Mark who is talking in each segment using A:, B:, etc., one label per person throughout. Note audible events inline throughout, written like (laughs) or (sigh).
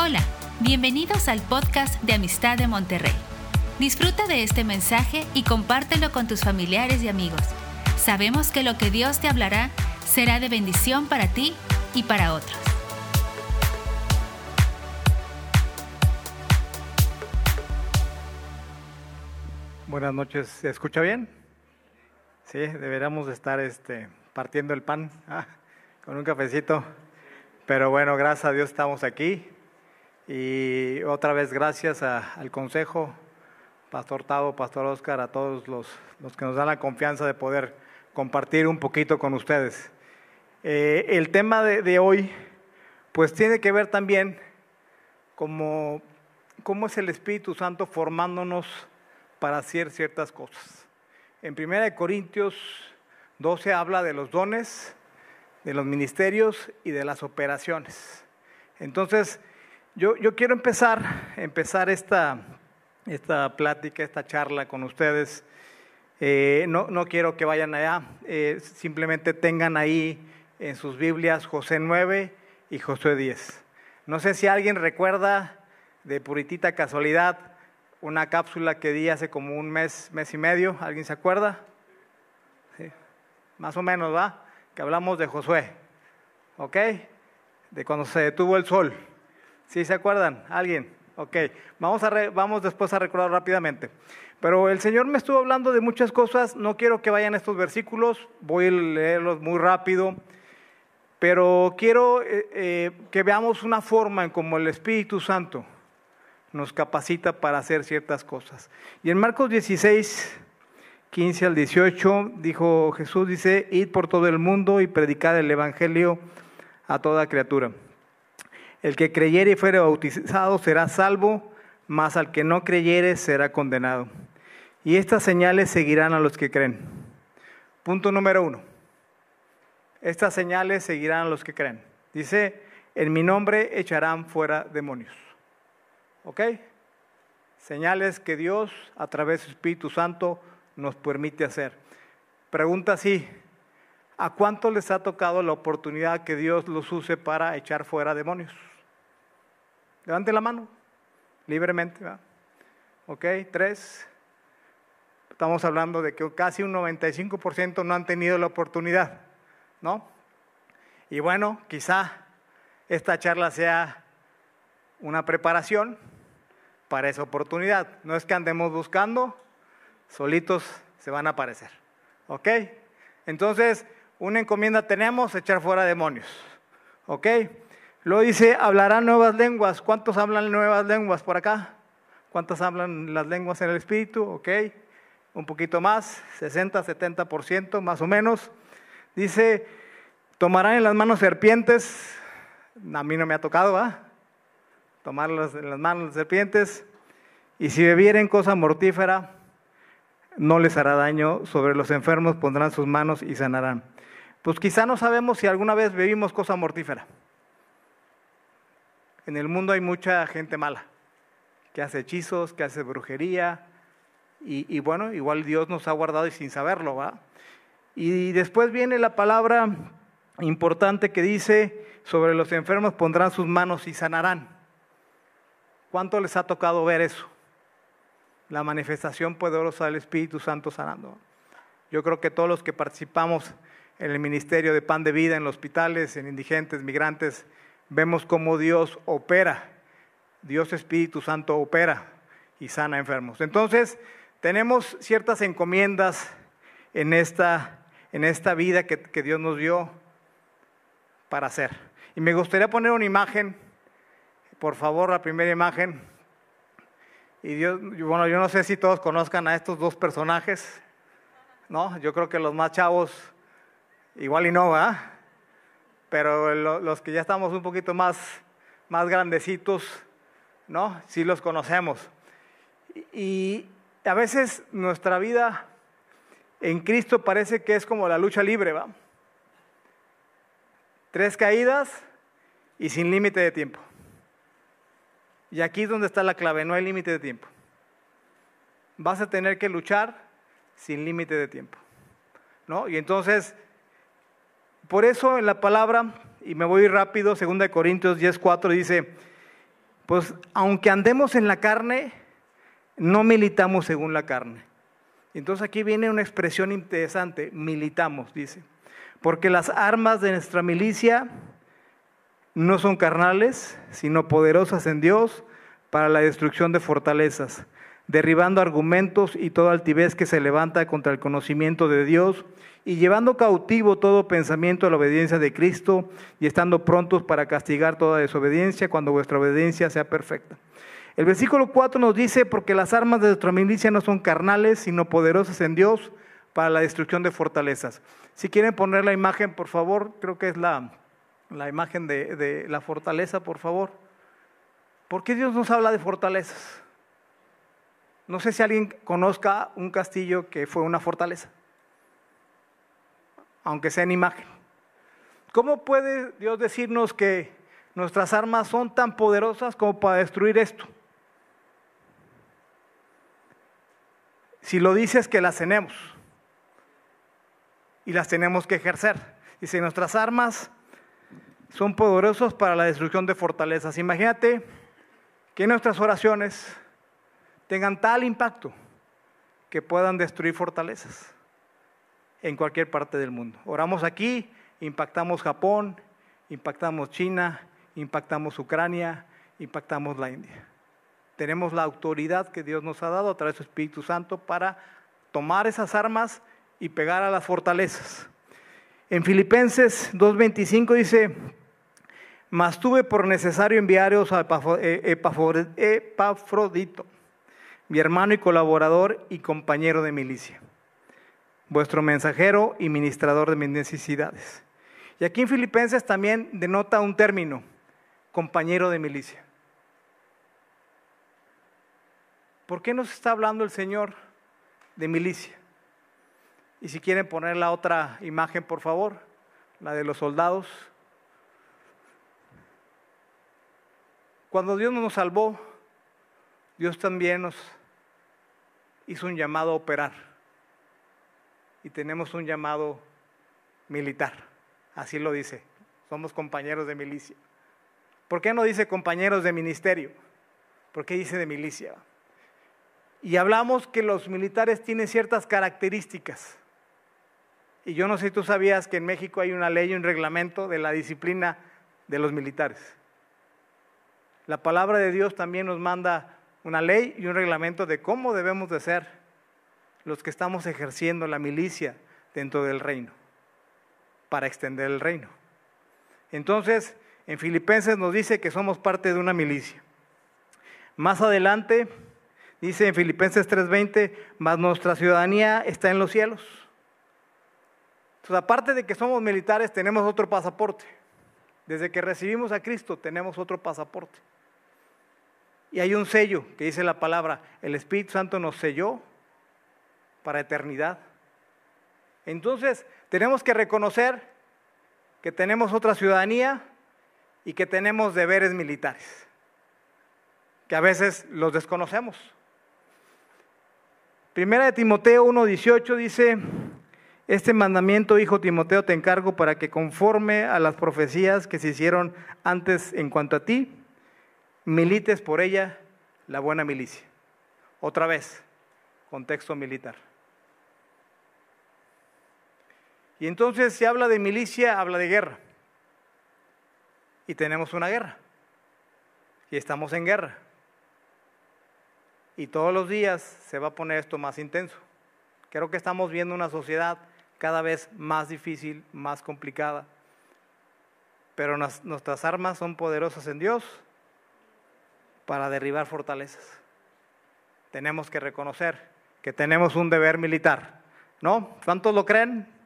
A: Hola, bienvenidos al podcast de Amistad de Monterrey. Disfruta de este mensaje y compártelo con tus familiares y amigos. Sabemos que lo que Dios te hablará será de bendición para ti y para otros.
B: Buenas noches, ¿se escucha bien? Sí, deberíamos estar este, partiendo el pan ah, con un cafecito. Pero bueno, gracias a Dios estamos aquí. Y otra vez gracias al Consejo, Pastor Tavo, Pastor Oscar, a todos los, los, que nos dan la confianza de poder compartir un poquito con ustedes. Eh, el tema de, de, hoy, pues tiene que ver también como cómo es el Espíritu Santo formándonos para hacer ciertas cosas. En 1 Corintios 12 habla de los dones, de los ministerios y de las operaciones. Entonces, yo, quiero empezar, empezar esta, plática, esta charla con ustedes. Eh, no, no, quiero que vayan allá, eh, simplemente tengan ahí en sus Biblias José 9 y José 10. No sé si alguien recuerda de puritita casualidad una cápsula que di hace como un mes, mes y medio. ¿Alguien se acuerda? Sí. Más o menos, ¿va? Que hablamos de Josué. ¿Ok? De cuando se detuvo el sol. ¿Sí se acuerdan? ¿Alguien? Ok. Vamos, a vamos después a recordar rápidamente. Pero el Señor me estuvo hablando de muchas cosas. No quiero que vayan estos versículos. Voy a leerlos muy rápido. Pero quiero eh, eh, que veamos una forma en cómo el Espíritu Santo nos capacita para hacer ciertas cosas. Y en Marcos 16, 15 al 18, dijo Jesús, dice, id por todo el mundo y predicad el Evangelio a toda criatura. El que creyere y fuere bautizado será salvo, mas al que no creyere será condenado. Y estas señales seguirán a los que creen. Punto número uno. Estas señales seguirán a los que creen. Dice, en mi nombre echarán fuera demonios. ¿Ok? Señales que Dios a través del Espíritu Santo nos permite hacer. Pregunta así, ¿a cuánto les ha tocado la oportunidad que Dios los use para echar fuera demonios? Levante la mano, libremente. ¿Ok? Tres. Estamos hablando de que casi un 95% no han tenido la oportunidad, ¿no? Y bueno, quizá esta charla sea una preparación para esa oportunidad. No es que andemos buscando, solitos se van a aparecer. ¿Ok? Entonces, una encomienda tenemos, echar fuera demonios. ¿Ok? Luego dice, hablarán nuevas lenguas. ¿Cuántos hablan nuevas lenguas por acá? ¿Cuántos hablan las lenguas en el espíritu? ¿Ok? Un poquito más, 60, 70% más o menos. Dice, tomarán en las manos serpientes. A mí no me ha tocado, ¿va? tomarlas en las manos serpientes, y si bebieren cosa mortífera, no les hará daño, sobre los enfermos pondrán sus manos y sanarán. Pues quizá no sabemos si alguna vez bebimos cosa mortífera. En el mundo hay mucha gente mala, que hace hechizos, que hace brujería, y, bueno, igual Dios nos ha guardado y sin saberlo, ¿va? Y después viene la palabra importante que dice, sobre los enfermos pondrán sus manos y sanarán. ¿Cuánto les ha tocado ver eso? La manifestación poderosa del Espíritu Santo sanando. Yo creo que todos los que participamos en el ministerio de pan de vida, en los hospitales, en indigentes, migrantes, vemos cómo Dios opera, Dios Espíritu Santo opera y sana enfermos. Entonces, tenemos ciertas encomiendas en esta, en esta vida que, que Dios nos dio para hacer. Y me gustaría poner una imagen por favor, la primera imagen. Y Dios, bueno, yo no sé si todos conozcan a estos dos personajes, ¿no? Yo creo que los más chavos, igual y no, ¿verdad? Pero los que ya estamos un poquito más, más grandecitos, ¿no? Sí los conocemos. Y a veces nuestra vida en Cristo parece que es como la lucha libre, ¿va? Tres caídas y sin límite de tiempo. Y aquí es donde está la clave, no hay límite de tiempo. Vas a tener que luchar sin límite de tiempo. ¿No? Y entonces, por eso en la palabra, y me voy rápido, 2 Corintios 10, 4 dice, Pues aunque andemos en la carne, no militamos según la carne. Entonces aquí viene una expresión interesante, militamos, dice. Porque las armas de nuestra milicia no son carnales, sino poderosas en Dios para la destrucción de fortalezas, derribando argumentos y toda altivez que se levanta contra el conocimiento de Dios y llevando cautivo todo pensamiento a la obediencia de Cristo y estando prontos para castigar toda desobediencia cuando vuestra obediencia sea perfecta. El versículo 4 nos dice, porque las armas de nuestra milicia no son carnales, sino poderosas en Dios para la destrucción de fortalezas. Si quieren poner la imagen, por favor, creo que es la, la imagen de, de la fortaleza, por favor. ¿Por qué Dios nos habla de fortalezas? No sé si alguien conozca un castillo que fue una fortaleza, aunque sea en imagen. ¿Cómo puede Dios decirnos que nuestras armas son tan poderosas como para destruir esto? Si lo dices que las tenemos y las tenemos que ejercer. Dice, nuestras armas son poderosas para la destrucción de fortalezas. Imagínate que nuestras oraciones tengan tal impacto que puedan destruir fortalezas en cualquier parte del mundo. Oramos aquí, impactamos Japón, impactamos China, impactamos Ucrania, impactamos la India. Tenemos la autoridad que Dios nos ha dado a través de su Espíritu Santo para tomar esas armas y pegar a las fortalezas. En Filipenses 2.25 dice, mas tuve por necesario enviaros a Epafrodito, mi hermano y colaborador y compañero de milicia, vuestro mensajero y ministrador de mis necesidades. Y aquí en Filipenses también denota un término, compañero de milicia. ¿Por qué nos está hablando el Señor de milicia? Y si quieren poner la otra imagen, por favor, la de los soldados. Cuando Dios nos salvó, Dios también nos hizo un llamado a operar. Y tenemos un llamado militar. Así lo dice. Somos compañeros de milicia. ¿Por qué no dice compañeros de ministerio? ¿Por qué dice de milicia? Y hablamos que los militares tienen ciertas características. Y yo no sé si tú sabías que en México hay una ley un reglamento de la disciplina de los militares. La palabra de Dios también nos manda una ley y un reglamento de cómo debemos de ser los que estamos ejerciendo la milicia dentro del reino, para extender el reino. Entonces, en Filipenses nos dice que somos parte de una milicia. Más adelante, dice en Filipenses 3:20, más nuestra ciudadanía está en los cielos. Entonces, aparte de que somos militares, tenemos otro pasaporte. Desde que recibimos a Cristo, tenemos otro pasaporte. Y hay un sello que dice la palabra, el Espíritu Santo nos selló para eternidad. Entonces, tenemos que reconocer que tenemos otra ciudadanía y que tenemos deberes militares, que a veces los desconocemos. Primera de Timoteo 1:18 dice, este mandamiento, hijo Timoteo, te encargo para que conforme a las profecías que se hicieron antes en cuanto a ti, milites por ella la buena milicia. Otra vez, contexto militar. Y entonces se habla de milicia, habla de guerra. Y tenemos una guerra. Y estamos en guerra. Y todos los días se va a poner esto más intenso. Creo que estamos viendo una sociedad cada vez más difícil, más complicada. Pero nuestras armas son poderosas en Dios para derribar fortalezas. Tenemos que reconocer que tenemos un deber militar, ¿no? ¿Cuántos lo creen?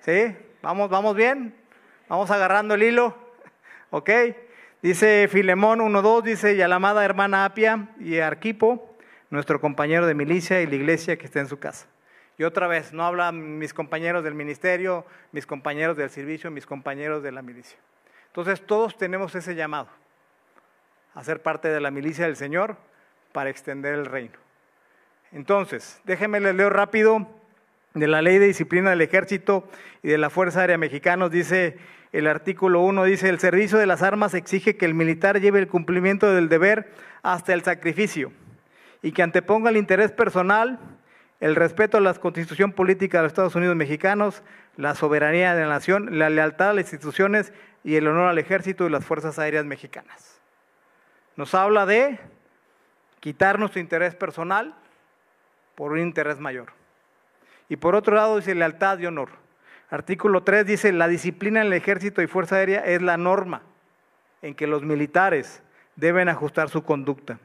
B: ¿Sí? ¿Vamos, vamos bien? ¿Vamos agarrando el hilo? (laughs) ¿Ok? Dice Filemón 1.2, dice, y amada hermana Apia y Arquipo, nuestro compañero de milicia y la iglesia que está en su casa. Y otra vez, no hablan mis compañeros del ministerio, mis compañeros del servicio, mis compañeros de la milicia. Entonces todos tenemos ese llamado a ser parte de la milicia del Señor para extender el reino. Entonces, déjenme les leo rápido de la ley de disciplina del ejército y de la Fuerza Aérea Mexicana. Dice el artículo 1 dice, el servicio de las armas exige que el militar lleve el cumplimiento del deber hasta el sacrificio y que anteponga el interés personal, el respeto a la constitución política de los Estados Unidos mexicanos, la soberanía de la nación, la lealtad a las instituciones y el honor al ejército y las fuerzas aéreas mexicanas. Nos habla de quitar nuestro interés personal por un interés mayor. Y por otro lado dice lealtad y honor. Artículo 3 dice, la disciplina en el ejército y fuerza aérea es la norma en que los militares deben ajustar su conducta.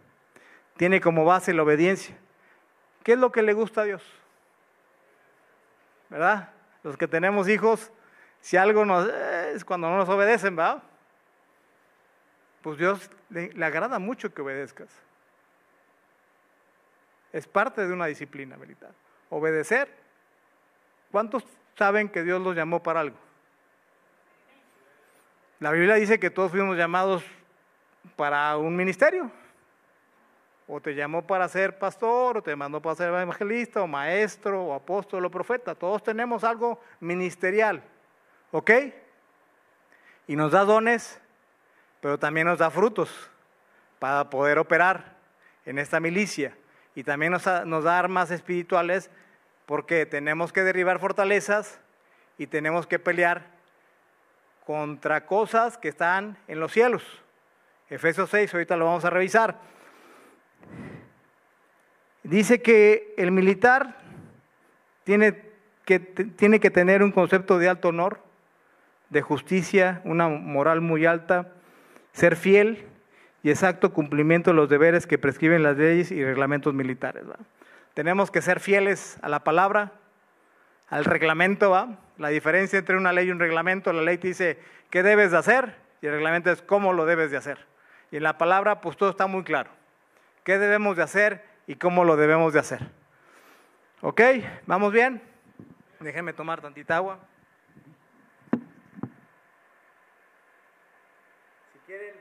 B: Tiene como base la obediencia. ¿Qué es lo que le gusta a Dios? ¿Verdad? Los que tenemos hijos, si algo nos, es cuando no nos obedecen, ¿verdad? Pues Dios le, le agrada mucho que obedezcas. Es parte de una disciplina militar. Obedecer. ¿Cuántos saben que Dios los llamó para algo? La Biblia dice que todos fuimos llamados para un ministerio. O te llamó para ser pastor, o te mandó para ser evangelista, o maestro, o apóstol, o profeta. Todos tenemos algo ministerial. ¿Ok? Y nos da dones, pero también nos da frutos para poder operar en esta milicia. Y también nos, nos da armas espirituales porque tenemos que derribar fortalezas y tenemos que pelear contra cosas que están en los cielos. Efesios 6, ahorita lo vamos a revisar. Dice que el militar tiene que, tiene que tener un concepto de alto honor, de justicia, una moral muy alta, ser fiel y exacto cumplimiento de los deberes que prescriben las leyes y reglamentos militares. Tenemos que ser fieles a la palabra, al reglamento. La diferencia entre una ley y un reglamento, la ley te dice qué debes de hacer y el reglamento es cómo lo debes de hacer. Y en la palabra, pues todo está muy claro. ¿Qué debemos de hacer y cómo lo debemos de hacer? ¿Ok? ¿Vamos bien? Déjenme tomar tantita agua. Si quieren,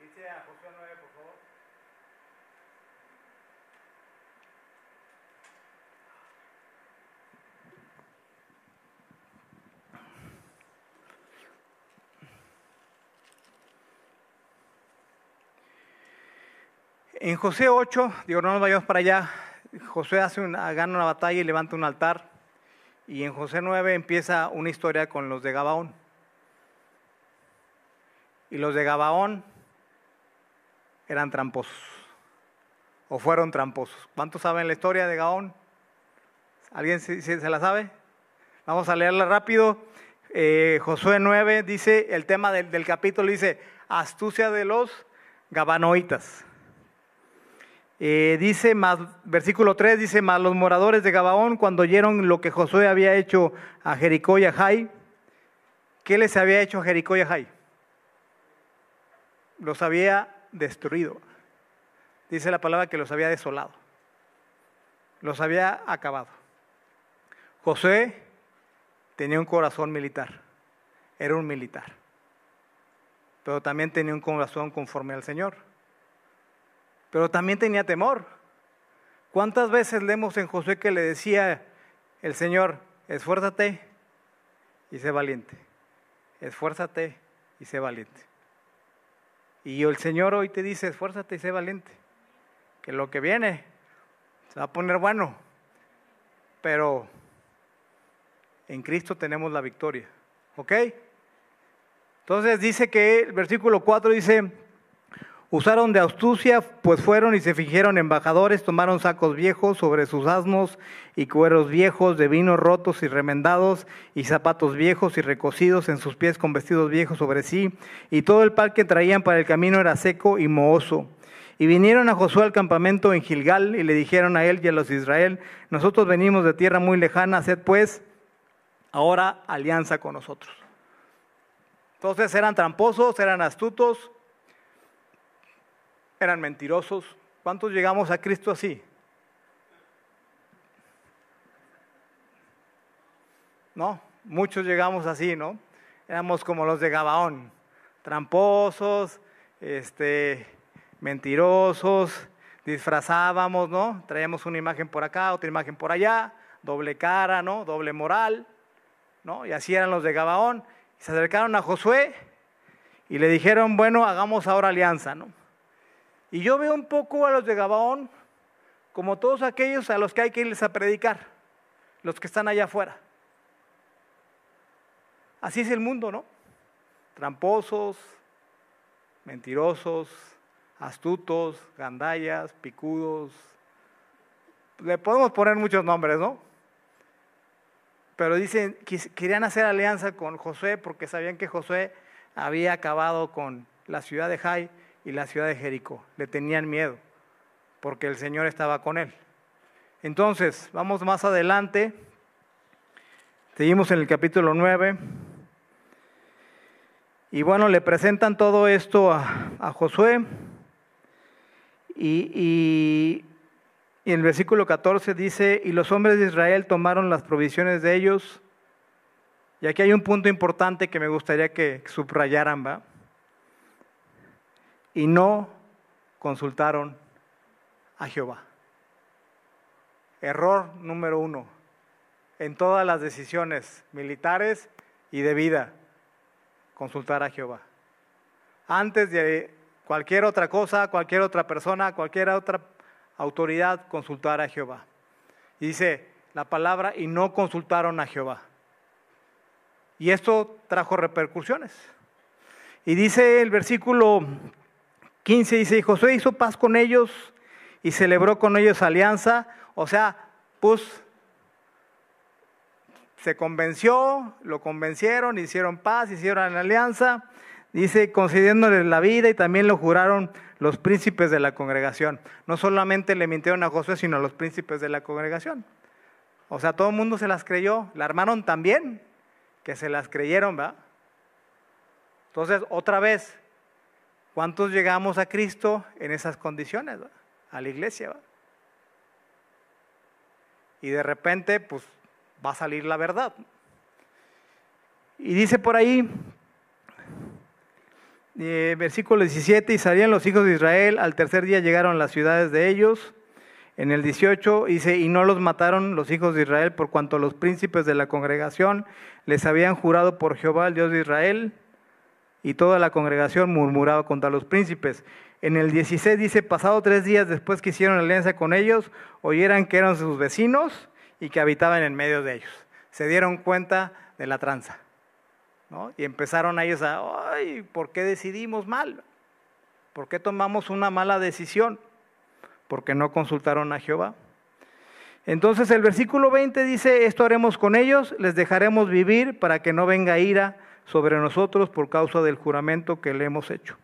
B: dice a Josué 9, por favor. En José 8, digo, no nos vayamos para allá, José hace gana una batalla y levanta un altar. Y en José 9 empieza una historia con los de Gabaón. Y los de Gabaón eran tramposos. O fueron tramposos. ¿Cuántos saben la historia de Gabaón? ¿Alguien se, se la sabe? Vamos a leerla rápido. Eh, Josué 9 dice, el tema del, del capítulo dice, astucia de los gabanoitas. Eh, dice más, versículo 3 dice, más los moradores de Gabaón cuando oyeron lo que Josué había hecho a Jericó y a Jai, ¿qué les había hecho a Jericó y a Jai? Los había destruido. Dice la palabra que los había desolado. Los había acabado. Josué tenía un corazón militar. Era un militar. Pero también tenía un corazón conforme al Señor pero también tenía temor. ¿Cuántas veces leemos en Josué que le decía el Señor, esfuérzate y sé valiente? Esfuérzate y sé valiente. Y el Señor hoy te dice, esfuérzate y sé valiente, que lo que viene se va a poner bueno, pero en Cristo tenemos la victoria. ¿Ok? Entonces dice que el versículo 4 dice, Usaron de astucia, pues fueron y se fingieron embajadores, tomaron sacos viejos sobre sus asnos y cueros viejos de vino rotos y remendados y zapatos viejos y recocidos en sus pies con vestidos viejos sobre sí, y todo el pan que traían para el camino era seco y mohoso. Y vinieron a Josué al campamento en Gilgal y le dijeron a él y a los de Israel, nosotros venimos de tierra muy lejana, haced pues ahora alianza con nosotros. Entonces eran tramposos, eran astutos, eran mentirosos. ¿Cuántos llegamos a Cristo así? ¿No? Muchos llegamos así, ¿no? Éramos como los de Gabaón, tramposos, este, mentirosos, disfrazábamos, ¿no? Traíamos una imagen por acá, otra imagen por allá, doble cara, ¿no? Doble moral, ¿no? Y así eran los de Gabaón. Se acercaron a Josué y le dijeron, bueno, hagamos ahora alianza, ¿no? Y yo veo un poco a los de Gabaón como todos aquellos a los que hay que irles a predicar, los que están allá afuera. Así es el mundo, ¿no? Tramposos, mentirosos, astutos, gandallas, picudos. Le podemos poner muchos nombres, ¿no? Pero dicen, querían hacer alianza con Josué porque sabían que Josué había acabado con la ciudad de Jai y la ciudad de Jericó. Le tenían miedo porque el Señor estaba con él. Entonces, vamos más adelante. Seguimos en el capítulo 9. Y bueno, le presentan todo esto a, Josué. Y, y, y, en el versículo 14 dice, y los hombres de Israel tomaron las provisiones de ellos. Y aquí hay un punto importante que me gustaría que subrayaran, ¿va? Y no consultaron a Jehová. Error número uno en todas las decisiones militares y de vida consultar a Jehová. Antes de cualquier otra cosa, cualquier otra persona, cualquier otra autoridad, consultar a Jehová. Y dice la palabra, y no consultaron a Jehová. Y esto trajo repercusiones. Y dice el versículo 15, dice, y Josué hizo paz con ellos y celebró con ellos alianza. O sea, pues se convenció, lo convencieron, hicieron paz, hicieron alianza, dice, concediéndole la vida y también lo juraron los príncipes de la congregación. No solamente le mintieron a Josué, sino a los príncipes de la congregación. O sea, todo el mundo se las creyó, la armaron también, que se las creyeron, ¿va? Entonces, otra vez, ¿cuántos llegamos a Cristo en esas condiciones, a la iglesia? Y de repente, pues va a salir la verdad. Y dice por ahí, eh, versículo 17, y salían los hijos de Israel, al tercer día llegaron las ciudades de ellos. En el 18 dice, y no los mataron los hijos de Israel por cuanto los príncipes de la congregación les habían jurado por Jehová, el Dios de Israel, y toda la congregación murmuraba contra los príncipes. En el 16 dice, pasado tres días después que hicieron alianza con ellos, oyeran que eran sus vecinos y que habitaban en medio de ellos. Se dieron cuenta de la tranza. ¿no? Y empezaron ellos a, ay, ¿por qué decidimos mal? ¿Por qué tomamos una mala decisión? Porque no consultaron a Jehová. Entonces el versículo 20 dice, esto haremos con ellos, les dejaremos vivir para que no venga ira sobre nosotros por causa del juramento que le hemos hecho.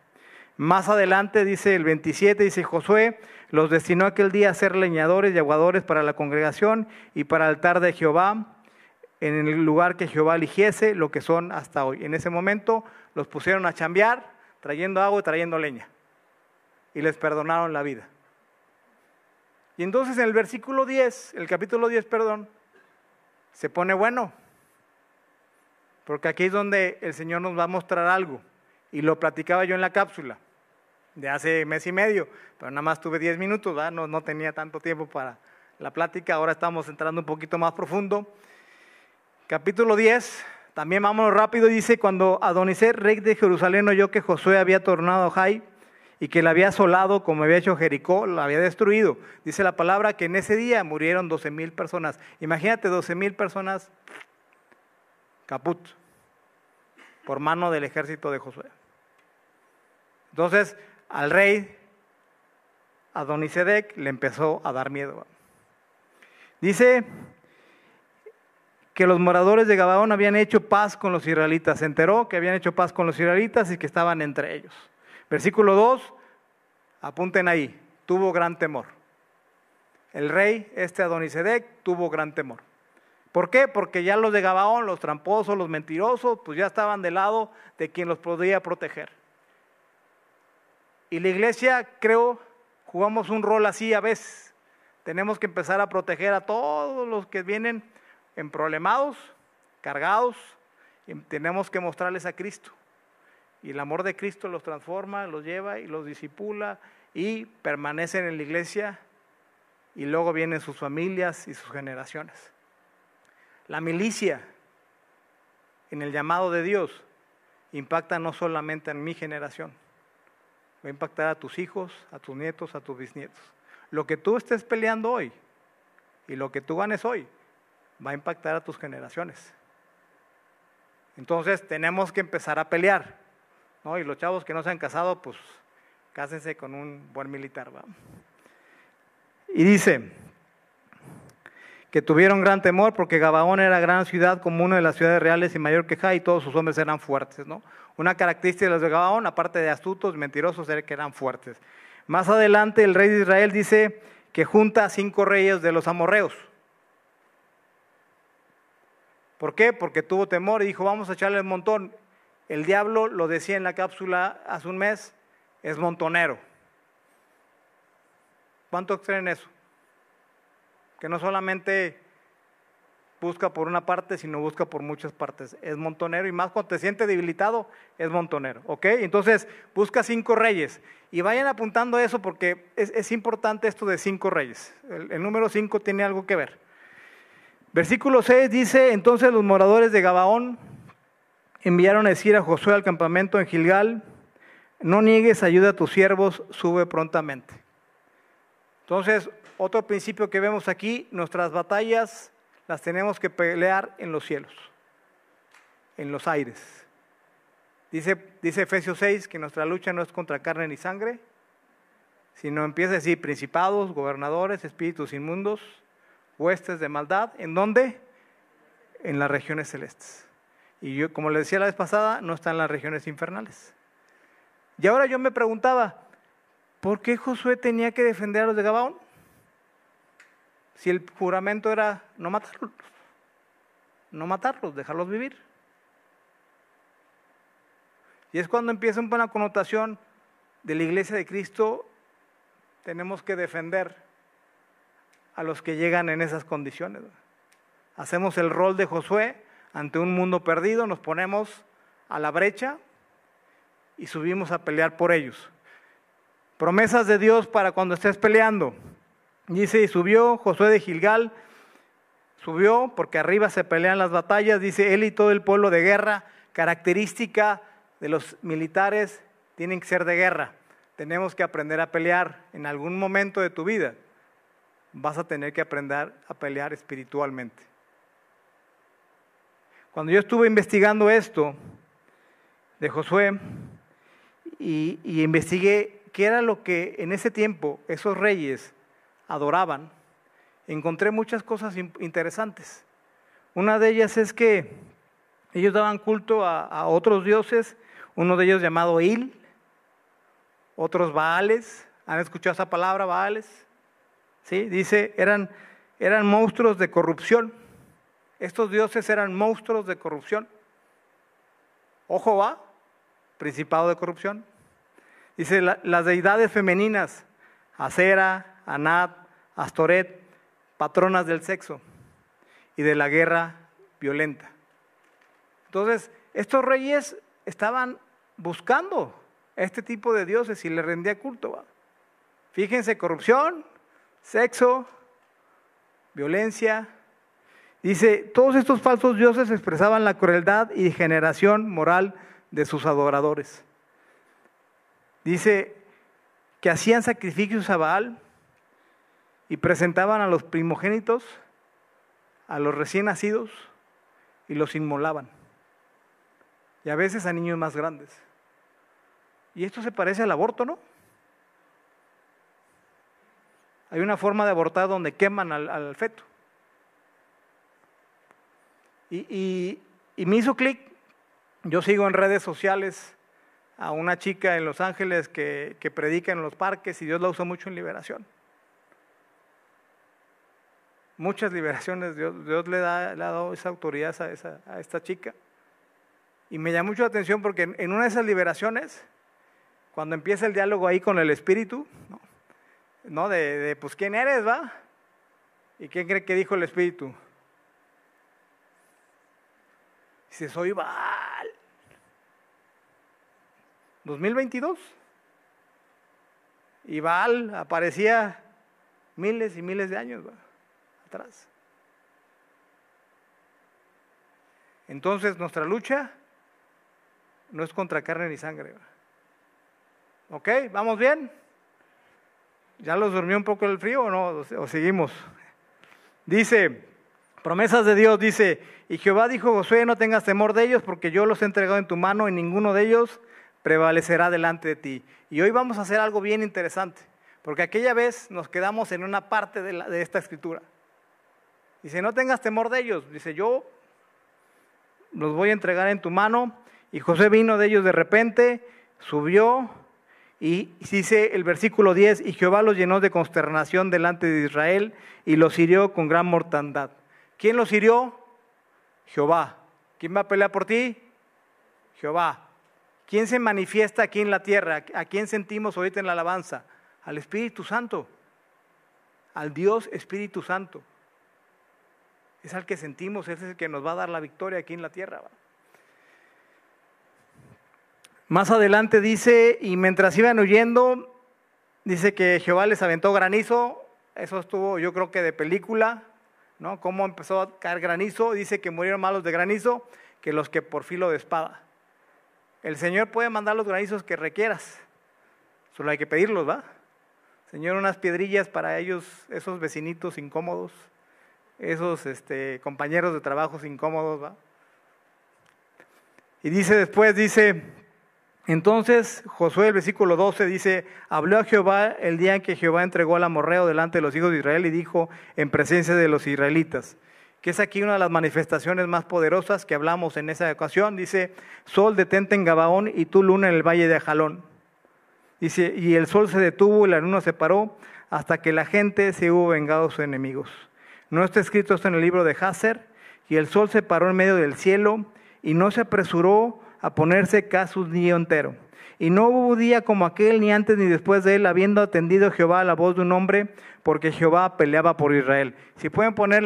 B: Más adelante dice el 27, dice Josué, los destinó aquel día a ser leñadores y aguadores para la congregación y para el altar de Jehová, en el lugar que Jehová eligiese, lo que son hasta hoy. En ese momento los pusieron a chambear, trayendo agua y trayendo leña. Y les perdonaron la vida. Y entonces en el versículo 10, el capítulo 10, perdón, se pone bueno. Porque aquí es donde el Señor nos va a mostrar algo. Y lo platicaba yo en la cápsula de hace mes y medio, pero nada más tuve 10 minutos, No, tenía tanto tiempo para la plática, ahora estamos entrando un poquito más profundo. Capítulo 10, también vámonos rápido, dice, cuando Adonicer, rey de Jerusalén, oyó que Josué había tornado a Jai y que la había asolado como había hecho Jericó, la había destruido. Dice la palabra que en ese día murieron 12 mil personas. Imagínate 12 mil personas caput por mano del ejército de Josué. Entonces, al rey Adonisedec le empezó a dar miedo. Dice que los moradores de Gabaón habían hecho paz con los israelitas. Se enteró que habían hecho paz con los israelitas y que estaban entre ellos. Versículo 2, apunten ahí, tuvo gran temor. El rey, este Adonisedec, tuvo gran temor. ¿Por qué? Porque ya los de Gabaón, los tramposos, los mentirosos, pues ya estaban del lado de quien los podía proteger. Y la iglesia, creo, jugamos un rol así a veces. Tenemos que empezar a proteger a todos los que vienen emproblemados, cargados, y tenemos que mostrarles a Cristo. Y el amor de Cristo los transforma, los lleva y los disipula y permanecen en la iglesia y luego vienen sus familias y sus generaciones. La milicia en el llamado de Dios impacta no solamente en mi generación, va a impactar a tus hijos, a tus nietos, a tus bisnietos. Lo que tú estés peleando hoy y lo que tú ganes hoy va a impactar a tus generaciones. Entonces tenemos que empezar a pelear. ¿no? Y los chavos que no se han casado, pues cásense con un buen militar. Y dice que tuvieron gran temor porque Gabaón era gran ciudad como una de las ciudades reales y mayor que Jai y todos sus hombres eran fuertes. ¿no? Una característica de los de Gabaón, aparte de astutos, mentirosos, era que eran fuertes. Más adelante el rey de Israel dice que junta a cinco reyes de los amorreos. ¿Por qué? Porque tuvo temor y dijo, vamos a echarle el montón. El diablo, lo decía en la cápsula hace un mes, es montonero. ¿Cuánto creen eso? Que no solamente busca por una parte, sino busca por muchas partes. Es montonero y más cuando te sientes debilitado, es montonero. ¿Ok? Entonces, busca cinco reyes. Y vayan apuntando eso porque es, importante esto de cinco reyes. El, el número cinco tiene algo que ver. Versículo 6 dice, entonces los moradores de Gabaón enviaron a decir a Josué al campamento en Gilgal, no niegues ayuda a tus siervos, sube prontamente. Entonces, otro principio que vemos aquí, nuestras batallas las tenemos que pelear en los cielos, en los aires. Dice, dice Efesios 6 que nuestra lucha no es contra carne ni sangre, sino empieza a decir principados, gobernadores, espíritus inmundos, huestes de maldad. ¿En dónde? En las regiones celestes. Y yo, como le decía la vez pasada, no está en las regiones infernales. Y ahora yo me preguntaba, ¿por qué Josué tenía que defender a los de Gabaón? Si el juramento era no matarlos, no matarlos, dejarlos vivir. Y es cuando empieza una connotación de la iglesia de Cristo, tenemos que defender a los que llegan en esas condiciones. Hacemos el rol de Josué ante un mundo perdido, nos ponemos a la brecha y subimos a pelear por ellos. Promesas de Dios para cuando estés peleando. Dice, y subió Josué de Gilgal, subió porque arriba se pelean las batallas, dice él y todo el pueblo de guerra, característica de los militares, tienen que ser de guerra. Tenemos que aprender a pelear en algún momento de tu vida vas a tener que aprender a pelear espiritualmente. Cuando yo estuve investigando esto de Josué y, investigué qué era lo que en ese tiempo esos reyes adoraban, encontré muchas cosas interesantes. Una de ellas es que ellos daban culto a, otros dioses, uno de ellos llamado Il, otros Baales. ¿Han escuchado esa palabra, Baales? ¿sí? Dice, eran, eran monstruos de corrupción. Estos dioses eran monstruos de corrupción. Ojo va, principado de corrupción. Dice, las deidades femeninas, Acera, Anat, Astoret, patronas del sexo y de la guerra violenta. Entonces, estos reyes estaban buscando este tipo de dioses y le rendía culto. Fíjense, corrupción, sexo, violencia. Dice, todos estos falsos dioses expresaban la crueldad y degeneración moral de sus adoradores. Dice que hacían sacrificios a Baal y presentaban a los primogénitos, a los recién nacidos y los inmolaban. Y a veces a niños más grandes. Y esto se parece al aborto, ¿no? Hay una forma de abortar donde queman al, feto. Y, me hizo clic. Yo sigo en redes sociales a una chica en Los Ángeles que, predica en los parques y Dios la usa mucho en liberación. Muchas liberaciones, Dios, le, da, le, ha dado esa autoridad a, esta chica. Y me llama mucho la atención porque en, una de esas liberaciones, cuando empieza el diálogo ahí con el Espíritu, ¿no? ¿no? De, pues, ¿quién eres, va? ¿Y quién cree que dijo el Espíritu? Dice, soy Baal. 2022. Y Baal aparecía miles y miles de años atrás. Entonces nuestra lucha no es contra carne ni sangre. ¿Ok? ¿Vamos bien? ¿Ya los durmió un poco el frío o no? ¿O seguimos? Dice, promesas de Dios, dice, y Jehová dijo, Josué, no tengas temor de ellos, porque yo los he entregado en tu mano y ninguno de ellos prevalecerá delante de ti. Y hoy vamos a hacer algo bien interesante, porque aquella vez nos quedamos en una parte de, de esta escritura. Dice, no tengas temor de ellos. Dice, yo los voy a entregar en tu mano. Y José vino de ellos de repente, subió y dice el versículo 10, y Jehová los llenó de consternación delante de Israel y los hirió con gran mortandad. ¿Quién los hirió? Jehová. ¿Quién va a pelear por ti? Jehová. ¿Quién se manifiesta aquí en la tierra? ¿A quién sentimos ahorita en la alabanza? Al Espíritu Santo. Al Dios Espíritu Santo. Es al que sentimos, es el que nos va a dar la victoria aquí en la tierra. Más adelante dice, y mientras iban huyendo, dice que Jehová les aventó granizo, eso estuvo yo creo que de película, ¿no? Cómo empezó a caer granizo, dice que murieron malos de granizo que los que por filo de espada. El Señor puede mandar los granizos que requieras, solo hay que pedirlos, ¿va? Señor, unas piedrillas para ellos, esos vecinitos incómodos, esos este, compañeros de trabajos incómodos, ¿va? Y dice después, dice, entonces Josué, el versículo 12 dice, habló a Jehová el día en que Jehová entregó al amorreo delante de los hijos de Israel y dijo en presencia de los israelitas, que es aquí una de las manifestaciones más poderosas que hablamos en esa ocasión, dice, sol detente en Gabaón y tú luna en el valle de Ajalón. Dice, y el sol se detuvo y la luna se paró hasta que la gente se hubo vengado sus enemigos. No está escrito esto en el libro de Hazer, y el sol se paró en medio del cielo y no se apresuró a ponerse casus día entero. Y no hubo día como aquel, ni antes ni después de él, habiendo atendido Jehová a la voz de un hombre, porque Jehová peleaba por Israel. Si pueden poner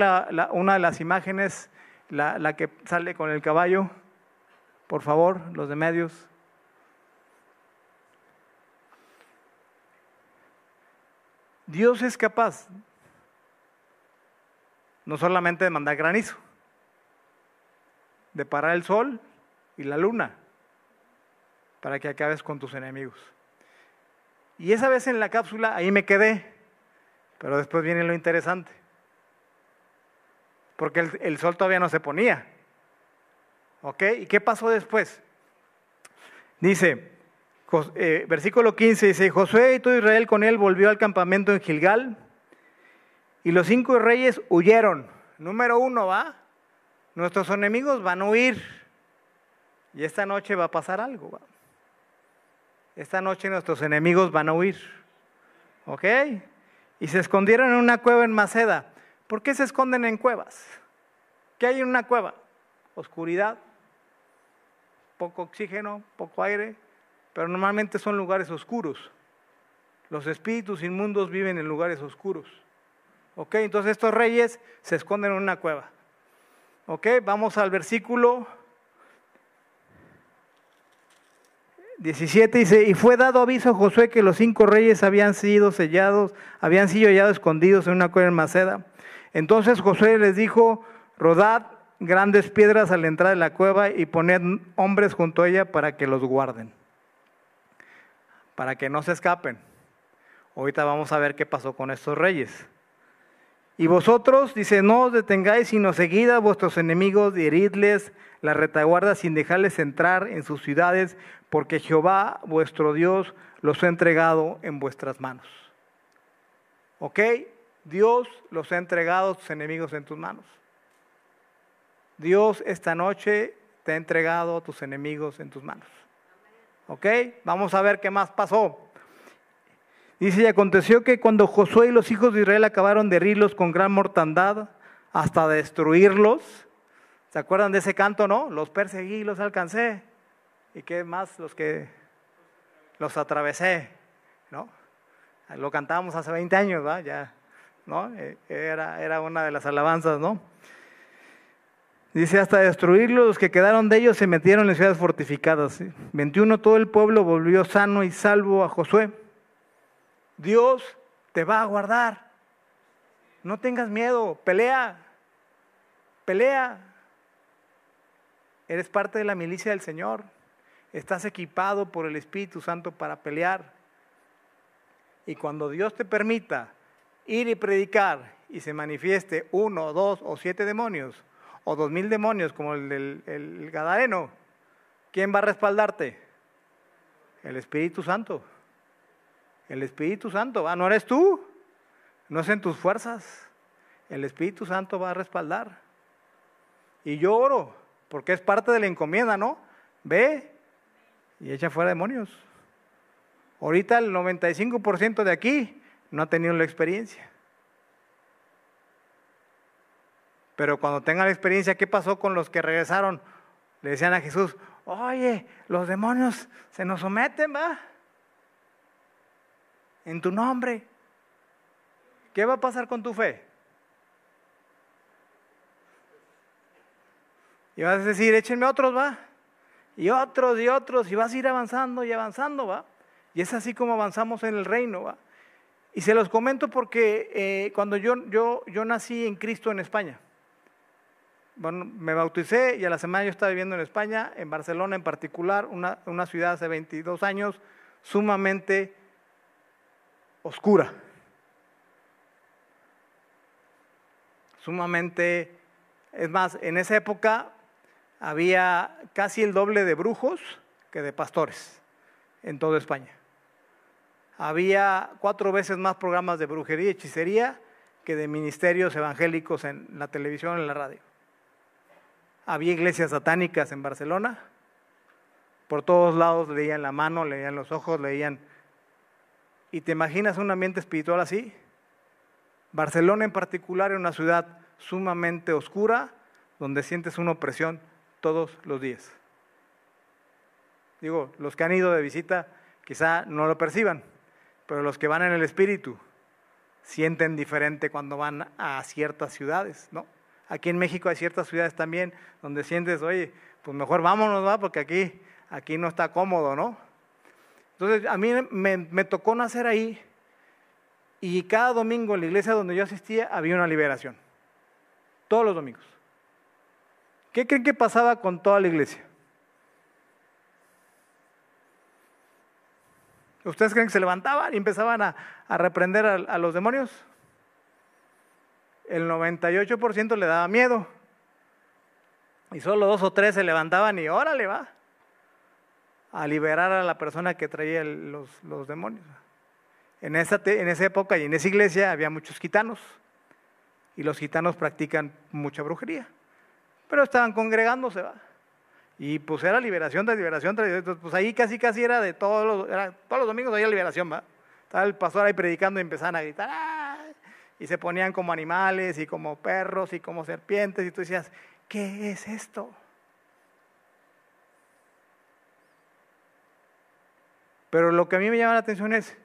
B: una de las imágenes, la, la que sale con el caballo, por favor, los de medios. Dios es capaz no solamente de mandar granizo, de parar el sol y la luna para que acabes con tus enemigos. Y esa vez en la cápsula ahí me quedé, pero después viene lo interesante, porque el, sol todavía no se ponía. ¿Ok? ¿Y qué pasó después? Dice, eh, versículo 15, dice, Josué y todo Israel con él volvió al campamento en Gilgal, y los cinco reyes huyeron. Número uno, ¿va? Nuestros enemigos van a huir. Y esta noche va a pasar algo. Esta noche nuestros enemigos van a huir. ¿Ok? Y se escondieron en una cueva en Maceda. ¿Por qué se esconden en cuevas? ¿Qué hay en una cueva? Oscuridad, poco oxígeno, poco aire, pero normalmente son lugares oscuros. Los espíritus inmundos viven en lugares oscuros. ¿Ok? Entonces estos reyes se esconden en una cueva. ¿Ok? Vamos al versículo 17 dice, y fue dado aviso a Josué que los cinco reyes habían sido sellados, habían sido hallados escondidos en una cueva en Maceda. Entonces Josué les dijo, rodad grandes piedras a la entrada de la cueva y poned hombres junto a ella para que los guarden, para que no se escapen. Ahorita vamos a ver qué pasó con estos reyes. Y vosotros, dice, no os detengáis, sino seguid a vuestros enemigos y heridles la retaguarda sin dejarles entrar en sus ciudades, porque Jehová vuestro Dios los ha entregado en vuestras manos. ¿Ok? Dios los ha entregado a tus enemigos en tus manos. Dios esta noche te ha entregado a tus enemigos en tus manos. ¿Ok? Vamos a ver qué más pasó. Dice, y aconteció que cuando Josué y los hijos de Israel acabaron de herirlos con gran mortandad hasta destruirlos, ¿se acuerdan de ese canto, no? Los perseguí, los alcancé. ¿Y qué más? Los que los atravesé, ¿no? Lo cantábamos hace 20 años, ¿va? Ya, ¿no? Eh, era, era una de las alabanzas, ¿no? Dice, hasta destruirlos, los que quedaron de ellos se metieron en ciudades fortificadas. 21, todo el pueblo volvió sano y salvo a Josué Dios te va a guardar. No tengas miedo, pelea, pelea. Eres parte de la milicia del Señor. Estás equipado por el Espíritu Santo para pelear. Y cuando Dios te permita ir y predicar y se manifieste uno, dos o siete demonios, o dos mil demonios como el del el Gadareno, ¿quién va a respaldarte? El Espíritu Santo. El Espíritu Santo, ¿no eres tú? No es en tus fuerzas. El Espíritu Santo va a respaldar. Y yo oro, porque es parte de la encomienda, ¿no? Ve y echa fuera demonios. Ahorita el 95% de aquí no ha tenido la experiencia. Pero cuando tengan la experiencia, ¿qué pasó con los que regresaron? Le decían a Jesús, oye, los demonios se nos someten, ¿va? En tu nombre. ¿Qué va a pasar con tu fe? Y vas a decir, échenme otros, va. Y otros y otros, y vas a ir avanzando y avanzando, va. Y es así como avanzamos en el reino, va. Y se los comento porque eh, cuando yo, yo, yo nací en Cristo en España, bueno, me bauticé y a la semana yo estaba viviendo en España, en Barcelona en particular, una, una ciudad hace 22 años, sumamente oscura, sumamente, es más, en esa época había casi el doble de brujos que de pastores en toda España. Había cuatro veces más programas de brujería y hechicería que de ministerios evangélicos en la televisión, en la radio. Había iglesias satánicas en Barcelona. Por todos lados leían la mano, leían los ojos, leían... ¿Y te imaginas un ambiente espiritual así? Barcelona en particular es una ciudad sumamente oscura, donde sientes una opresión todos los días. Digo, los que han ido de visita quizá no lo perciban, pero los que van en el espíritu sienten diferente cuando van a ciertas ciudades, ¿no? Aquí en México hay ciertas ciudades también donde sientes, oye, pues mejor vámonos, va, porque aquí, aquí no está cómodo, ¿no? Entonces, a mí me, tocó nacer ahí y cada domingo en la iglesia donde yo asistía había una liberación. Todos los domingos. ¿Qué creen que pasaba con toda la iglesia? ¿Ustedes creen que se levantaban y empezaban a, reprender a, los demonios? El 98% le daba miedo. Y solo dos o tres se levantaban y órale va. A liberar a la persona que traía los, demonios. En esa, en esa época y en esa iglesia había muchos gitanos. Y los gitanos practican mucha brujería. Pero estaban congregándose, va. Y pues era liberación de liberación, pues ahí casi casi era de todos los, todos los domingos había liberación, va. Estaba el pastor ahí predicando y empezaban a gritar, y se ponían como animales y como perros y como serpientes y tú decías, ¿qué es esto? Pero lo que a mí me llama la atención es,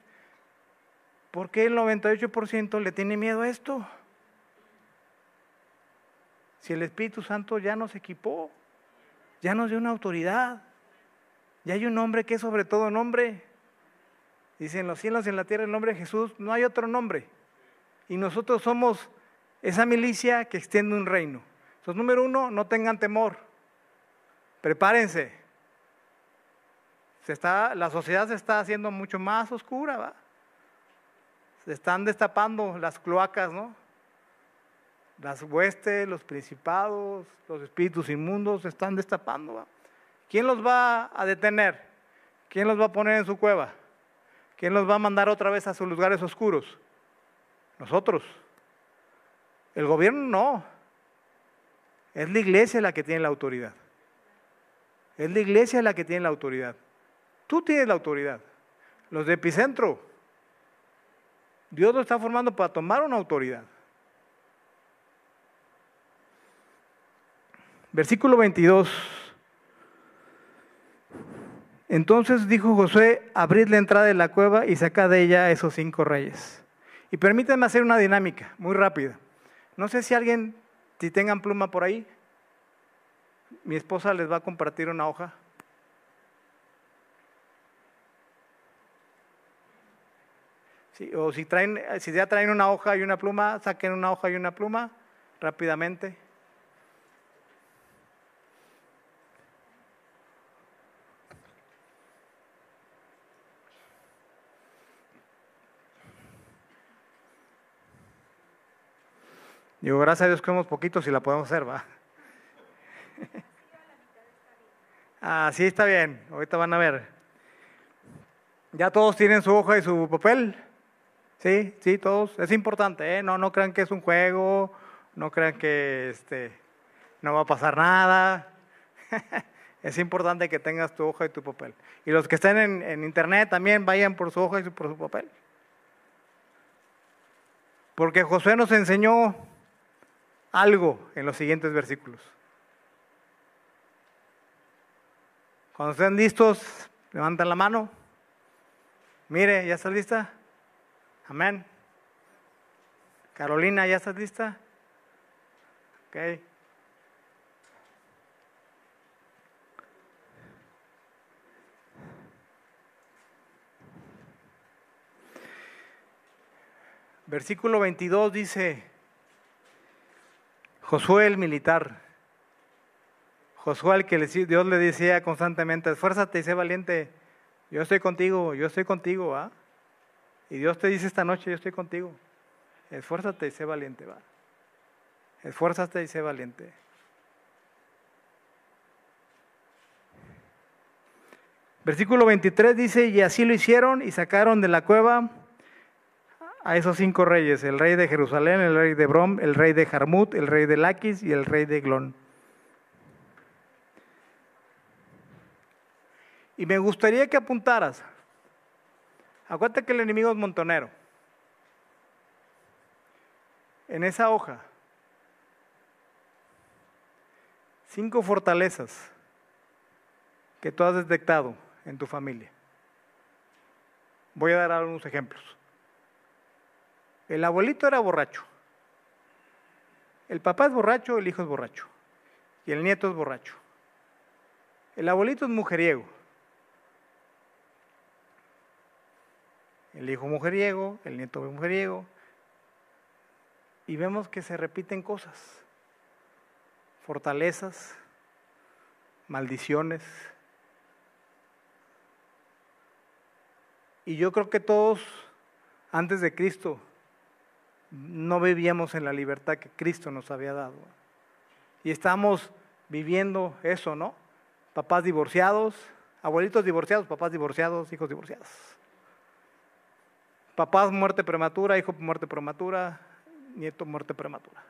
B: ¿por qué el 98% le tiene miedo a esto? Si el Espíritu Santo ya nos equipó ya nos dio una autoridad. Ya hay un nombre que es sobre todo nombre. Dice, en los cielos y en la tierra el nombre de Jesús, no hay otro nombre. Y nosotros somos esa milicia que extiende un reino. Entonces, número uno, no tengan temor. Prepárense. Se está, la sociedad se está haciendo mucho más oscura, ¿va? Se están destapando las cloacas, ¿no? Las huestes, los principados, los espíritus inmundos se están destapando. ¿Quién los va a detener? ¿Quién los va a poner en su cueva? ¿Quién los va a mandar otra vez a sus lugares oscuros? Nosotros. El gobierno no. Es la iglesia la que tiene la autoridad. Es la iglesia la que tiene la autoridad. Tú tienes la autoridad. Los de epicentro. Dios lo está formando para tomar una autoridad. Versículo 22. Entonces dijo Josué, abrid la entrada de la cueva y sacad de ella a esos cinco reyes. Y permítanme hacer una dinámica muy rápida. No sé si alguien, si tengan pluma por ahí, mi esposa les va a compartir una hoja. Sí, o si, traen, eh, si ya traen una hoja y una pluma, saquen una hoja y una pluma rápidamente. Digo, gracias a Dios que somos poquitos y la podemos hacer, va. (laughs) Ah, sí, está bien. Ahorita van a ver. ¿Ya todos tienen su hoja y su papel? Sí, sí, todos. Es importante, ¿eh? No, no crean que es un juego, no crean que este, no va a pasar nada. (laughs) es importante que tengas tu hoja y tu papel. Y los que estén en, internet también vayan por su hoja y por su papel. Porque Josué nos enseñó algo en los siguientes versículos. Cuando estén listos, levanten la mano. Mire, ¿ya estás lista? Amén. Carolina, ¿ya estás lista? Ok. Versículo 22 dice, Josué el militar, Josué al que Dios le decía constantemente, esfuérzate y sé valiente, yo estoy contigo, yo estoy contigo, ¿va? Y Dios te dice esta noche, yo estoy contigo, esfuérzate y sé valiente, ¿va? Esfuérzate y sé valiente. Versículo 23 dice, y así lo hicieron y sacaron de la cueva a esos cinco reyes, el rey de Jerusalén, el rey de Brom, el rey de Jarmut, el rey de Laquis y el rey de Glon. Y me gustaría que apuntaras. Acuérdate que el enemigo es montonero. En esa hoja, cinco fortalezas que tú has detectado en tu familia. Voy a dar algunos ejemplos. El abuelito era borracho. El papá es borracho, el hijo es borracho. Y el nieto es borracho. El abuelito es mujeriego. El hijo mujeriego, el nieto mujeriego, y vemos que se repiten cosas, fortalezas, maldiciones. Y yo creo que todos, antes de Cristo, no vivíamos en la libertad que Cristo nos había dado. Y estamos viviendo eso, ¿no? Papás divorciados, abuelitos divorciados, papás divorciados, hijos divorciados. Papás muerte prematura, hijo muerte prematura, nieto muerte prematura.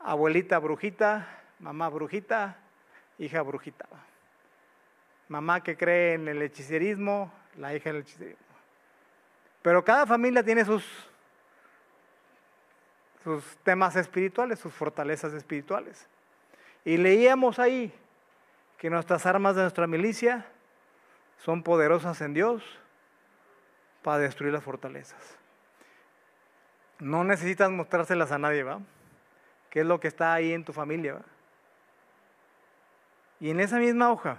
B: Abuelita brujita, mamá brujita, hija brujita. Mamá que cree en el hechicerismo, la hija del hechicerismo. Pero cada familia tiene sus, sus temas espirituales, sus fortalezas espirituales. Y leíamos ahí que nuestras armas de nuestra milicia son poderosas en Dios para destruir las fortalezas. No necesitas mostrárselas a nadie, ¿va? ¿Qué es lo que está ahí en tu familia? ¿va? Y en esa misma hoja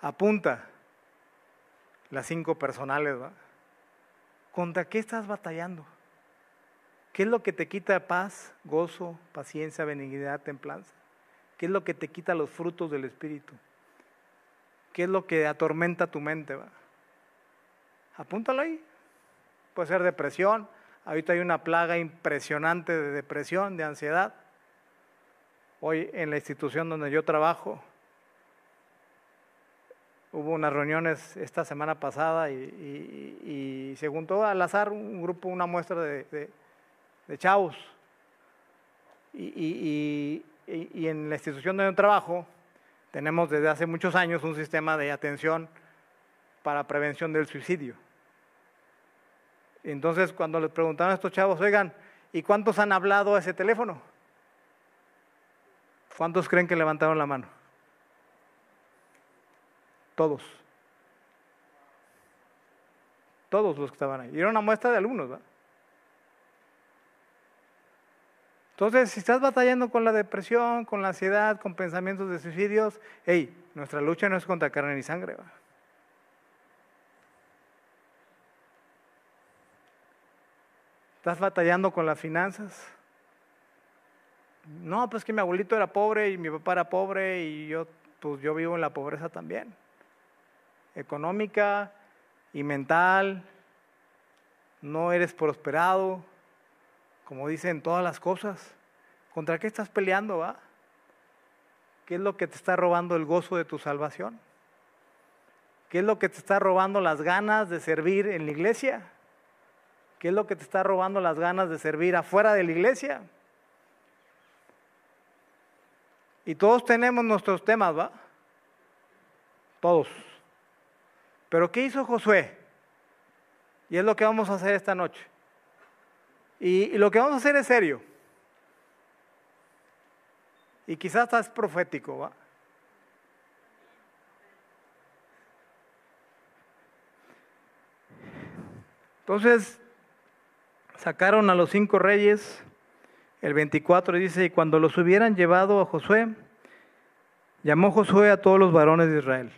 B: apunta las cinco personales, ¿va? ¿Contra qué estás batallando? ¿Qué es lo que te quita paz, gozo, paciencia, benignidad, templanza? ¿Qué es lo que te quita los frutos del Espíritu? ¿Qué es lo que atormenta tu mente? Apúntalo ahí. Puede ser depresión. Ahorita hay una plaga impresionante de depresión, de ansiedad. Hoy en la institución donde yo trabajo, hubo unas reuniones esta semana pasada y, se juntó al azar un grupo, una muestra de, de chavos. Y, en la institución donde yo trabajo, tenemos desde hace muchos años un sistema de atención para prevención del suicidio. Entonces, cuando les preguntaron a estos chavos, oigan, ¿y cuántos han hablado a ese teléfono? ¿Cuántos creen que levantaron la mano? Todos. Todos los que estaban ahí. Y era una muestra de alumnos, ¿verdad? Entonces, si estás batallando con la depresión, con la ansiedad, con pensamientos de suicidios, hey, nuestra lucha no es contra carne ni sangre. ¿Estás batallando con las finanzas? No, pues que mi abuelito era pobre y mi papá era pobre y yo, pues yo vivo en la pobreza también. Económica y mental. no eres prosperado, como dicen todas las cosas. ¿Contra qué estás peleando, va? ¿Qué es lo que te está robando el gozo de tu salvación? ¿Qué es lo que te está robando las ganas de servir en la iglesia? ¿Qué es lo que te está robando las ganas de servir afuera de la iglesia? Y todos tenemos nuestros temas, ¿va? Todos. Pero ¿qué hizo Josué? Y es lo que vamos a hacer esta noche. Y, lo que vamos a hacer es serio. Y quizás estás profético, ¿va? Entonces, sacaron a los cinco reyes, el 24 dice, y cuando los hubieran llevado a Josué, llamó Josué a todos los varones de Israel.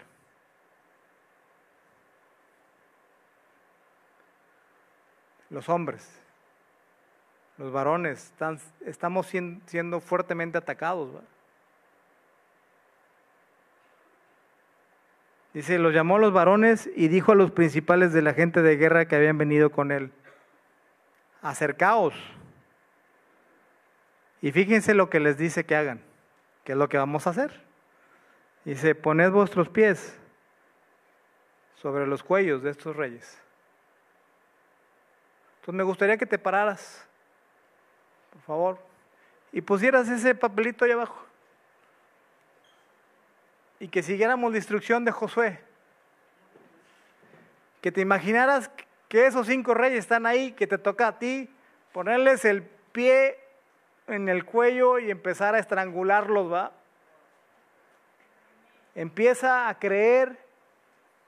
B: Los hombres, los varones, están, estamos siendo fuertemente atacados. Dice, los llamó a los varones y dijo a los principales de la gente de guerra que habían venido con él, acercaos. Y fíjense lo que les dice que hagan, que es lo que vamos a hacer. Dice, poned vuestros pies sobre los cuellos de estos reyes. Entonces me gustaría que te pararas por favor, y pusieras ese papelito ahí abajo. Y que siguiéramos la instrucción de Josué. Que te imaginaras que esos cinco reyes están ahí, que te toca a ti ponerles el pie en el cuello y empezar a estrangularlos, ¿va? Empieza a creer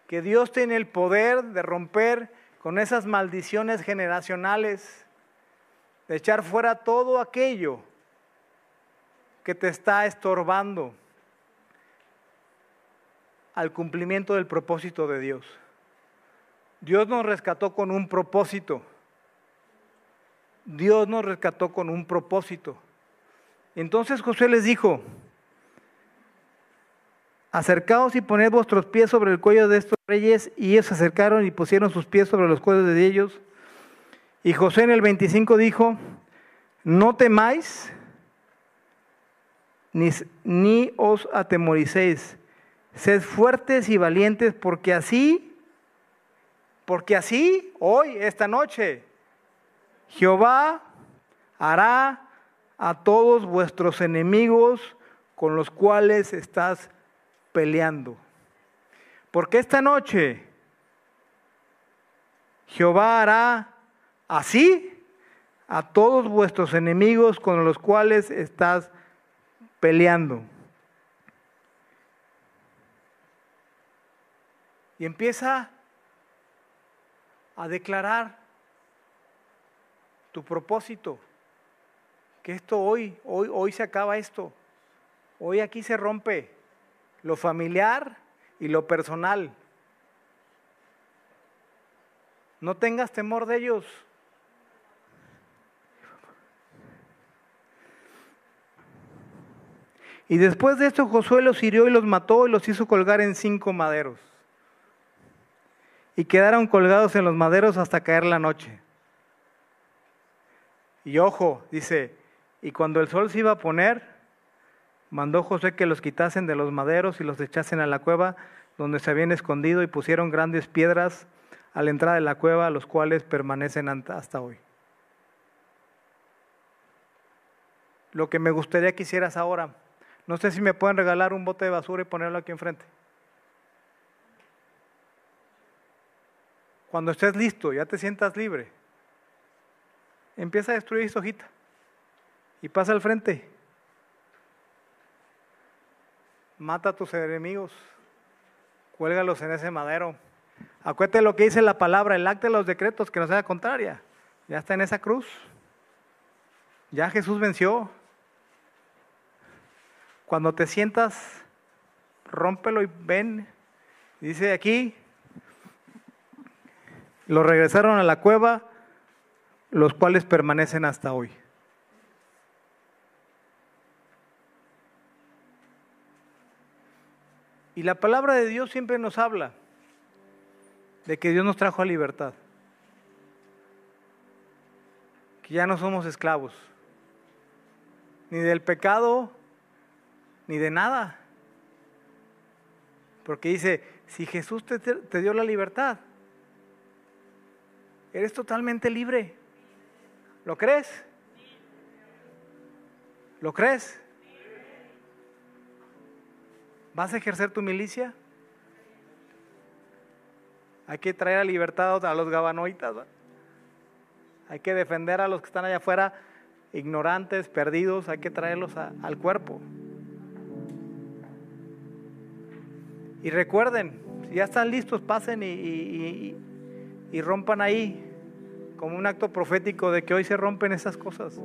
B: que Dios tiene el poder de romper con esas maldiciones generacionales de echar fuera todo aquello que te está estorbando al cumplimiento del propósito de Dios. Dios nos rescató con un propósito. Dios nos rescató con un propósito. Entonces José les dijo, acercaos y poned vuestros pies sobre el cuello de estos reyes, y ellos se acercaron y pusieron sus pies sobre los cuellos de ellos. Y José en el 25 dijo, no temáis ni, ni os atemoricéis, sed fuertes y valientes porque así, porque así, hoy, esta noche, Jehová hará a todos vuestros enemigos con los cuales estás peleando. Porque esta noche Jehová hará así a todos vuestros enemigos con los cuales estás peleando. Y empieza a declarar tu propósito, que esto hoy, hoy, hoy se acaba esto, hoy aquí se rompe lo familiar y lo personal. No tengas temor de ellos. Y después de esto Josué los hirió y los mató y los hizo colgar en cinco maderos. Y quedaron colgados en los maderos hasta caer la noche. Y ojo, dice, y cuando el sol se iba a poner, mandó José que los quitasen de los maderos y los echasen a la cueva donde se habían escondido y pusieron grandes piedras a la entrada de la cueva, los cuales permanecen hasta hoy. Lo que me gustaría que hicieras ahora no sé si me pueden regalar un bote de basura y ponerlo aquí enfrente. Cuando estés listo, ya te sientas libre, empieza a destruir esa hojita y pasa al frente. Mata a tus enemigos, cuélgalos en ese madero. Acuérdate lo que dice la palabra, el acta de los decretos, que no sea contraria. Ya está en esa cruz. Ya Jesús venció. Cuando te sientas, rómpelo y ven. Dice aquí, lo regresaron a la cueva, los cuales permanecen hasta hoy. Y la palabra de Dios siempre nos habla de que Dios nos trajo a libertad. que ya no somos esclavos, ni del pecado, ni de nada. Porque dice, si Jesús te, te dio la libertad, eres totalmente libre. ¿Lo crees? ¿Lo crees? ¿Vas a ejercer tu milicia? Hay que traer a libertad a los gabanoitas. Hay que defender a los que están allá afuera, ignorantes, perdidos. Hay que traerlos al cuerpo. Y recuerden, si ya están listos, pasen y, y rompan ahí, como un acto profético de que hoy se rompen esas cosas.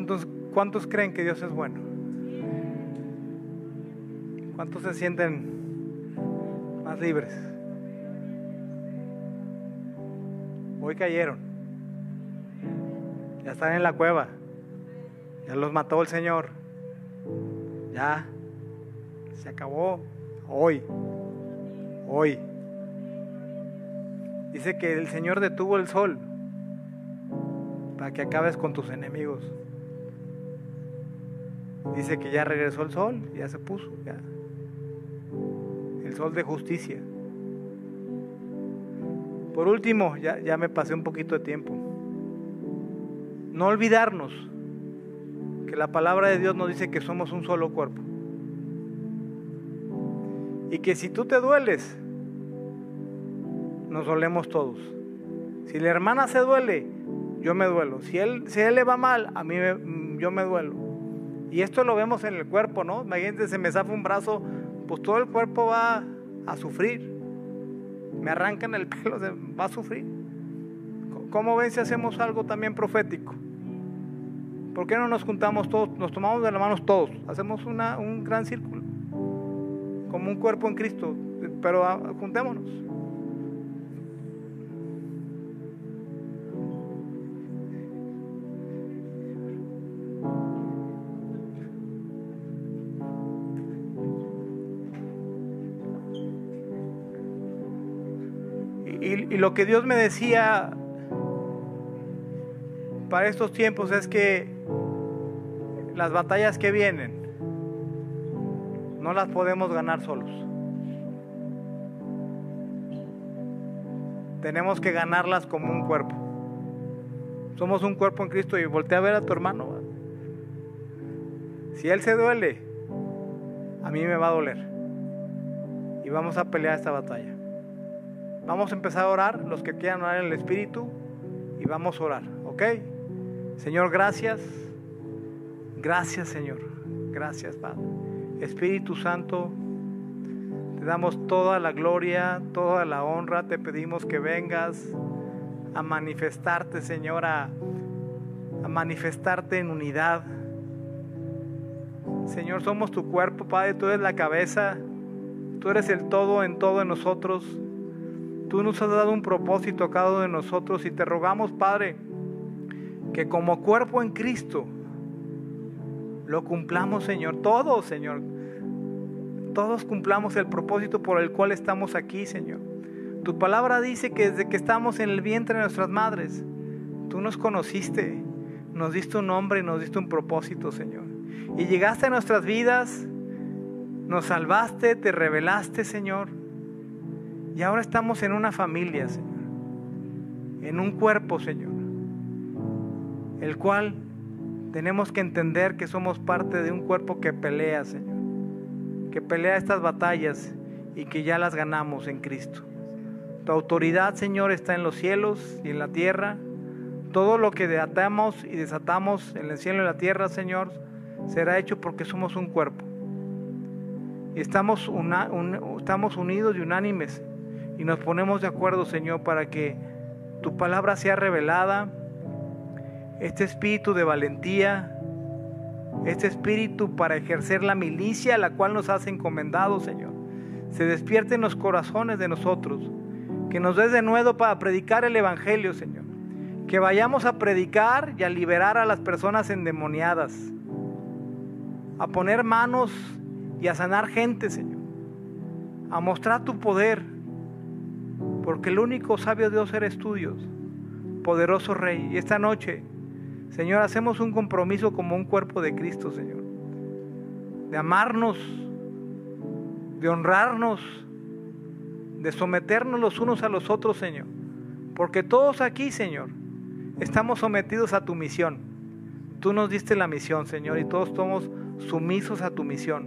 B: ¿Cuántos, ¿Cuántos creen que Dios es bueno? ¿Cuántos se sienten más libres? Hoy cayeron. Ya están en la cueva. Ya los mató el Señor. Ya. Se acabó. Hoy. Hoy. Dice que el Señor detuvo el sol para que acabes con tus enemigos. Dice que ya regresó el sol, ya se puso, ya. El sol de justicia. Por último, ya, ya me pasé un poquito de tiempo. No olvidarnos que la palabra de Dios nos dice que somos un solo cuerpo. Y que si tú te dueles, nos dolemos todos. Si la hermana se duele, yo me duelo. Si él, si él le va mal, a mí yo me duelo. Y esto lo vemos en el cuerpo, ¿no? Imagínate, se me zafa un brazo, pues todo el cuerpo va a sufrir. Me arrancan el (laughs) pelo, va a sufrir. ¿Cómo ven si hacemos algo también profético? ¿Por qué no nos juntamos todos, nos tomamos de las manos todos? Hacemos un gran círculo, como un cuerpo en Cristo, pero ah, juntémonos. Lo que Dios me decía para estos tiempos es que las batallas que vienen no las podemos ganar solos. Tenemos que ganarlas como un cuerpo. Somos un cuerpo en Cristo y voltea a ver a tu hermano. Si él se duele, a mí me va a doler. Y vamos a pelear esta batalla. Vamos a empezar a orar, los que quieran orar en el Espíritu, y vamos a orar, ¿ok? Señor, gracias. Gracias, Señor. Gracias, Padre. Espíritu Santo, te damos toda la gloria, toda la honra. Te pedimos que vengas a manifestarte, Señor, a, a manifestarte en unidad. Señor, somos tu cuerpo, Padre. Tú eres la cabeza. Tú eres el todo en todo en nosotros. Tú nos has dado un propósito a cada uno de nosotros y te rogamos, Padre, que como cuerpo en Cristo lo cumplamos, Señor. Todos, Señor. Todos cumplamos el propósito por el cual estamos aquí, Señor. Tu palabra dice que desde que estamos en el vientre de nuestras madres, tú nos conociste, nos diste un nombre y nos diste un propósito, Señor. Y llegaste a nuestras vidas, nos salvaste, te revelaste, Señor y ahora estamos en una familia, Señor. En un cuerpo, Señor. El cual Tenemos que entender que somos parte de un cuerpo que pelea, Señor. Que pelea estas batallas y que ya las ganamos en Cristo. Tu autoridad, Señor, está en los cielos y en la tierra. Todo lo que atamos y desatamos en el cielo y en la tierra, Señor, será hecho porque somos un cuerpo. Estamos, estamos unidos y unánimes y nos ponemos de acuerdo, Señor, para que tu palabra sea revelada, este espíritu de valentía, este espíritu para ejercer la milicia a la cual nos has encomendado, Señor, se despierte en los corazones de nosotros, que nos des de nuevo para predicar el Evangelio, Señor, que vayamos a predicar y a liberar a las personas endemoniadas, a poner manos y a sanar gente, Señor, a mostrar tu poder porque el único sabio Dios eres tú, poderoso Rey. Y esta noche, Señor, hacemos un compromiso como un cuerpo de Cristo, Señor, de amarnos, de honrarnos, de someternos los unos a los otros, Señor. Porque todos aquí, Señor, estamos sometidos a tu misión. Tú nos diste la misión, Señor, y todos somos sumisos a tu misión.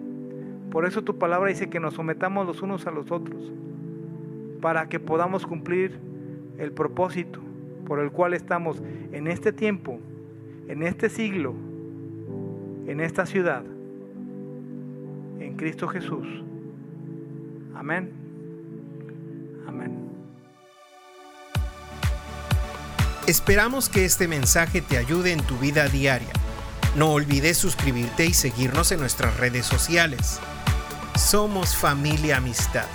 B: Por eso tu palabra dice que nos sometamos los unos a los otros para que podamos cumplir el propósito por el cual estamos en este tiempo, en este siglo, en esta ciudad, en Cristo Jesús. Amén. Amén.
C: Esperamos que este mensaje te ayude en tu vida diaria. No olvides suscribirte y seguirnos en nuestras redes sociales. Somos familia amistad.